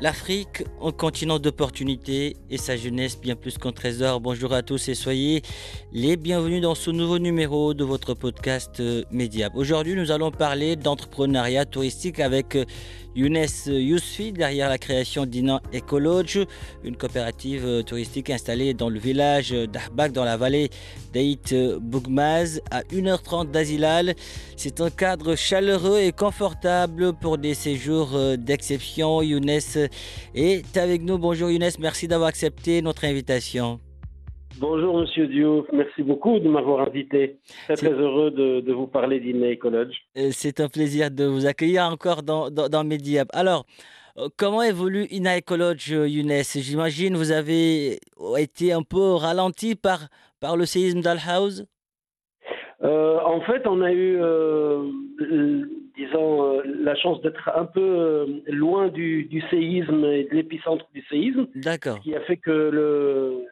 L'Afrique, un continent d'opportunités et sa jeunesse bien plus qu'un trésor. Bonjour à tous et soyez les bienvenus dans ce nouveau numéro de votre podcast euh, Mediap. Aujourd'hui, nous allons parler d'entrepreneuriat touristique avec euh, Younes Yousfi derrière la création d'Inan Ecolodge, une coopérative euh, touristique installée dans le village d'Ahbak dans la vallée d'Aït Bougmaz à 1h30 d'Azilal. C'est un cadre chaleureux et confortable pour des séjours d'exception. Younes est avec nous. Bonjour Younes, merci d'avoir accepté notre invitation. Bonjour Monsieur Diouf, merci beaucoup de m'avoir invité. Très très heureux de, de vous parler d'Inné College. Euh, C'est un plaisir de vous accueillir encore dans, dans, dans Mediap. Alors, euh, comment évolue Ina College, Younes? J'imagine vous avez été un peu ralenti par, par le séisme d'Al-House euh, En fait, on a eu, euh, disons, la chance d'être un peu loin du, du, séisme et de l'épicentre du séisme. D'accord. Ce qui a fait que le,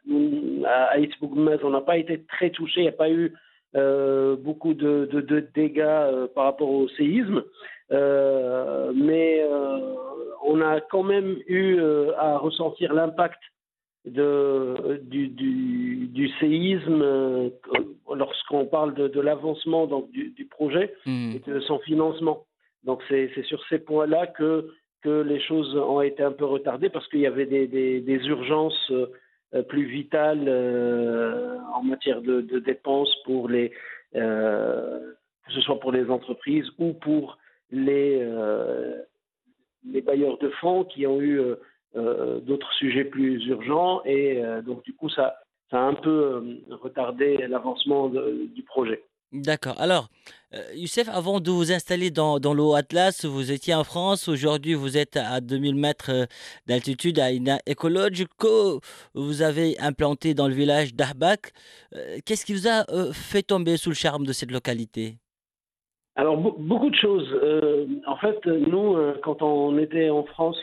Itzbougmez, on n'a pas été très touché, il n'y a pas eu euh, beaucoup de, de, de dégâts euh, par rapport au séisme. Euh, mais on a quand même eu à ressentir l'impact de, du, du, du, séisme lorsqu'on parle de, de l'avancement du, du, projet mmh. et de son financement. Donc c'est sur ces points-là que, que les choses ont été un peu retardées parce qu'il y avait des, des, des urgences plus vitales euh, en matière de, dépenses pour les euh, que ce soit pour les entreprises ou pour les euh, bailleurs de fonds qui ont eu d'autres sujets plus urgents et donc du coup ça a un peu retardé l'avancement du projet. D'accord. Alors, euh, Youssef, avant de vous installer dans, dans l'eau Atlas, vous étiez en France. Aujourd'hui, vous êtes à 2000 mètres d'altitude à Ina Ecolodge que vous avez implanté dans le village d'Ahbak. Euh, Qu'est-ce qui vous a euh, fait tomber sous le charme de cette localité? Alors, beaucoup de choses. en fait, nous, quand on était en France,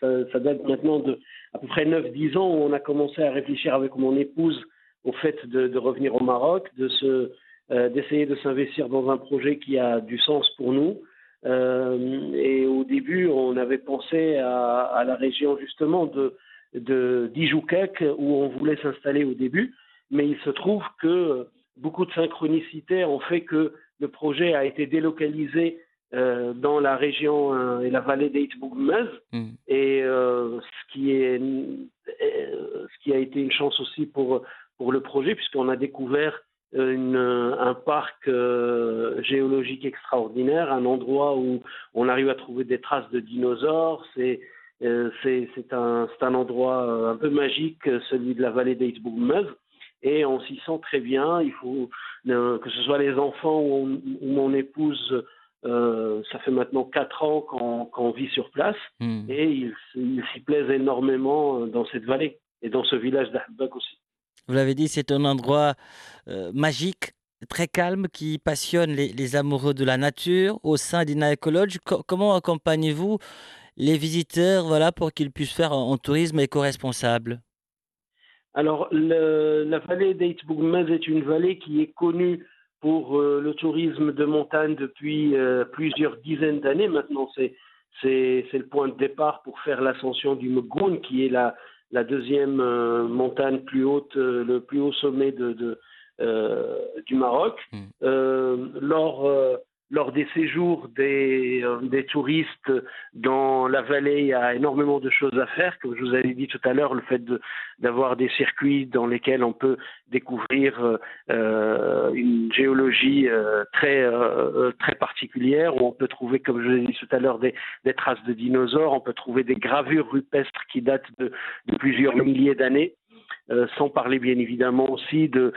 ça, date maintenant de à peu près 9-10 ans, on a commencé à réfléchir avec mon épouse au fait de, revenir au Maroc, de se euh, d'essayer de s'investir dans un projet qui a du sens pour nous. Euh, et au début, on avait pensé à, à la région justement de, de d'Ijoukek où on voulait s'installer au début, mais il se trouve que beaucoup de synchronicité ont fait que le projet a été délocalisé euh, dans la région euh, et la vallée d'Eitbougmez, mm. et euh, ce qui est ce qui a été une chance aussi pour pour le projet puisqu'on a découvert une, un parc euh, géologique extraordinaire, un endroit où on arrive à trouver des traces de dinosaures. C'est euh, c'est un, un endroit un peu magique, celui de la vallée d'Eitsbougmez, et on s'y sent très bien. Il faut euh, que ce soit les enfants ou, mon épouse. Euh, ça fait maintenant quatre ans qu'on qu vit sur place mmh. et ils il s'y plaisent énormément dans cette vallée et dans ce village d'Ahbak aussi. Vous l'avez dit, c'est un endroit euh, magique, très calme, qui passionne les, amoureux de la nature au sein d'Ina Ecolodge. Co comment accompagnez-vous les visiteurs voilà, pour qu'ils puissent faire un, tourisme éco-responsable? Alors, la vallée d'Eitbougmez est une vallée qui est connue pour euh, le tourisme de montagne depuis euh, plusieurs dizaines d'années. Maintenant, c'est le point de départ pour faire l'ascension du Mgoun, qui est la, la deuxième euh, montagne plus haute, euh, le plus haut sommet de, de euh, du Maroc. Mm. lors lors des séjours des, euh, des, touristes dans la vallée, il y a énormément de choses à faire. Comme je vous avais dit tout à l'heure, le fait d'avoir des circuits dans lesquels on peut découvrir euh, euh une géologie très, particulière, où on peut trouver, comme je l'ai dit tout à l'heure, des, traces de dinosaures, on peut trouver des gravures rupestres qui datent de, plusieurs milliers d'années. Sans parler bien évidemment aussi de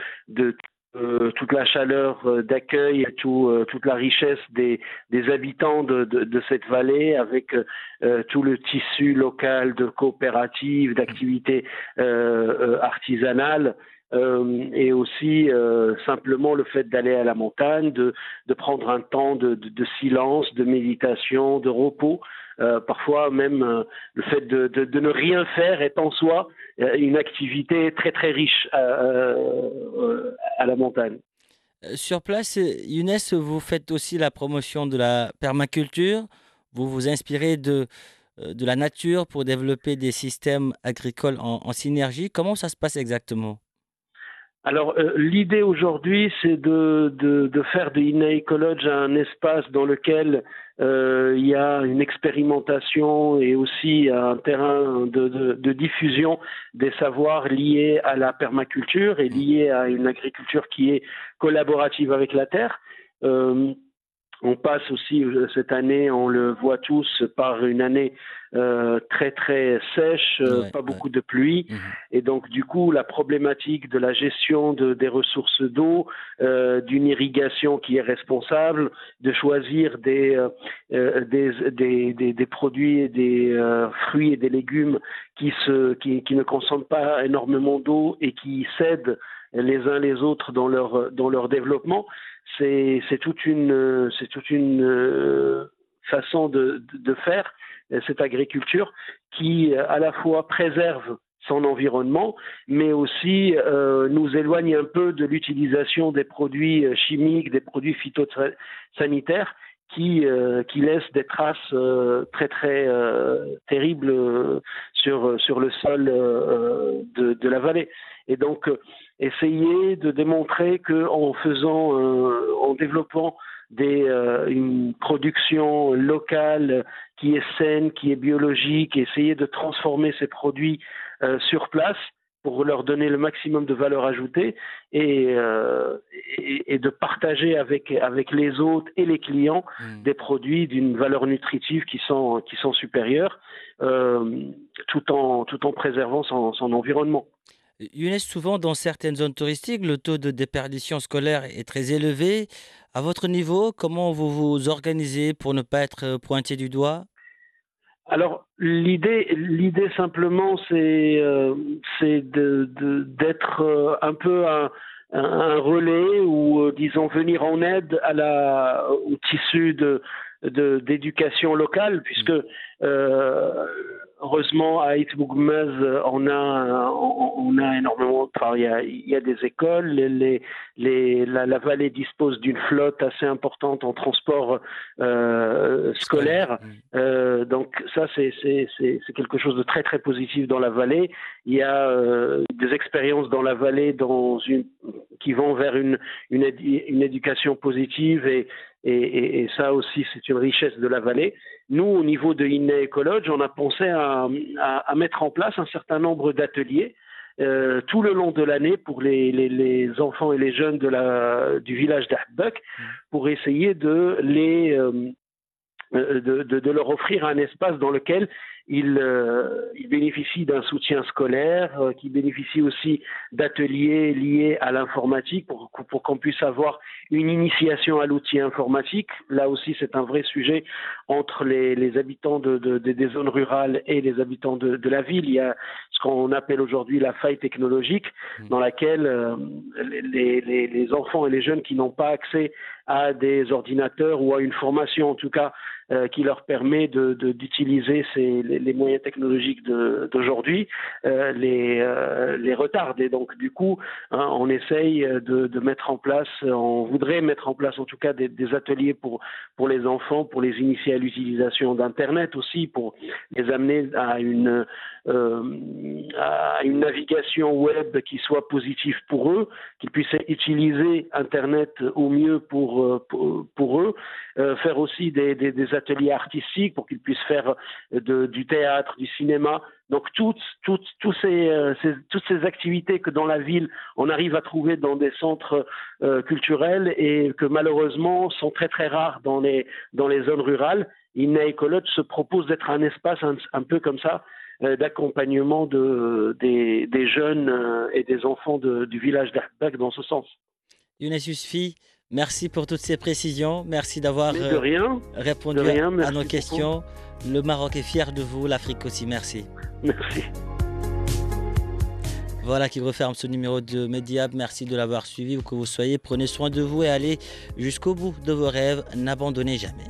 euh, toute la chaleur euh, d'accueil tout, euh, toute la richesse des, habitants de, cette vallée avec tout le tissu local de coopératives, d'activités artisanales. et aussi simplement le fait d'aller à la montagne, de, prendre un temps de, silence, de méditation, de repos. Parfois même le fait de, ne rien faire est en soi une activité très très riche à la montagne. Euh, sur place, Younes, vous faites aussi la promotion de la permaculture. Vous vous inspirez euh, de la nature pour développer des systèmes agricoles en, synergie. Comment ça se passe exactement? Alors, euh, l'idée aujourd'hui, c'est de, de, de, faire de Inna Ecology un espace dans lequel euh, il y a une expérimentation et aussi un terrain de, de, de, diffusion des savoirs liés à la permaculture et liés à une agriculture qui est collaborative avec la terre. Euh, on passe aussi euh, cette année, on le voit tous, par une année euh, très très sèche, euh, pas beaucoup de pluie, mhm. et donc du coup la problématique de la gestion de, des ressources d'eau, d'une irrigation qui est responsable, de choisir des des, des, des, produits, des fruits et des légumes qui se qui, qui ne consomment pas énormément d'eau et qui cèdent les uns les autres dans leur dans leur développement. C'est toute une, c'est toute une euh, façon de, de, faire euh, cette agriculture qui à la fois préserve son environnement, mais aussi euh, nous éloigne un peu de l'utilisation des produits euh, chimiques, des produits phytosanitaires qui, euh, qui laissent des traces euh, très très euh, terribles sur, sur le sol de, de, la vallée. Et donc, essayer de démontrer qu'en faisant, en développant des, une production locale qui est saine, qui est biologique, essayer de transformer ces produits sur place, pour leur donner le maximum de valeur ajoutée et, euh, et, et, de partager avec, avec les autres et les clients mmh. des produits d'une valeur nutritive qui sont, qui sont supérieures euh, tout, en, tout en préservant son, son environnement. Younes, souvent dans certaines zones touristiques, le taux de déperdition scolaire est très élevé. À votre niveau, comment vous vous organisez pour ne pas être pointé du doigt? Alors l'idée, l'idée simplement, c'est euh, c'est de, d'être euh, un peu un, un relais ou euh, disons venir en aide à la au tissu de d'éducation locale puisque euh, heureusement, à Itbougmez, on a, on, a énormément. Enfin, il y a, il y a des écoles. Les, les, la, la, vallée dispose d'une flotte assez importante en transport euh, scolaire. Euh, donc ça, c'est quelque chose de très très positif dans la vallée. Il y a euh, des expériences dans la vallée dans une, qui vont vers une, une, une éducation positive et, et, ça aussi, c'est une richesse de la vallée. Nous, au niveau de Inné Ecologe, on a pensé à, mettre en place un certain nombre d'ateliers euh, tout le long de l'année pour les, enfants et les jeunes du village d'Ahbek pour essayer euh, de, de, leur offrir un espace dans lequel il, euh, il bénéficie d'un soutien scolaire, euh, qui bénéficie aussi d'ateliers liés à l'informatique pour, pour qu'on puisse avoir une initiation à l'outil informatique. Là aussi, c'est un vrai sujet entre les, les habitants de, de, de, des zones rurales et les habitants de, de la ville. Il y a ce qu'on appelle aujourd'hui la faille technologique, mmh. dans laquelle euh, les, les, les enfants et les jeunes qui n'ont pas accès à des ordinateurs ou à une formation en tout cas euh, qui leur permet d'utiliser de, ces, les, les, moyens technologiques d'aujourd'hui, euh, les, euh, les retardent. Et donc du coup, hein, on essaye de, de, mettre en place, on voudrait mettre en place en tout cas des, des ateliers pour, pour les enfants, pour les initier à l'utilisation d'Internet aussi, pour les amener à une à une navigation web qui soit positive pour eux, qu'ils puissent utiliser Internet au mieux pour, pour, eux, faire aussi des, des, ateliers artistiques pour qu'ils puissent faire de, du théâtre, du cinéma. Donc toutes, toutes, toutes, ces, toutes ces activités que dans la ville on arrive à trouver dans des centres culturels et que malheureusement sont très très rares dans les, dans les zones rurales. Inna Écolote se propose d'être un espace un, peu comme ça, euh, d'accompagnement de, des, des, jeunes euh, et des enfants de, du village d'Erkbach dans ce sens. Younes Yusfi, merci pour toutes ces précisions. Merci d'avoir euh, répondu à nos questions. Le Maroc est fier de vous, l'Afrique aussi. Merci. Merci. Voilà qui referme ce numéro de Mediab. Merci de l'avoir suivi, où que vous soyez. Prenez soin de vous et allez jusqu'au bout de vos rêves. N'abandonnez jamais.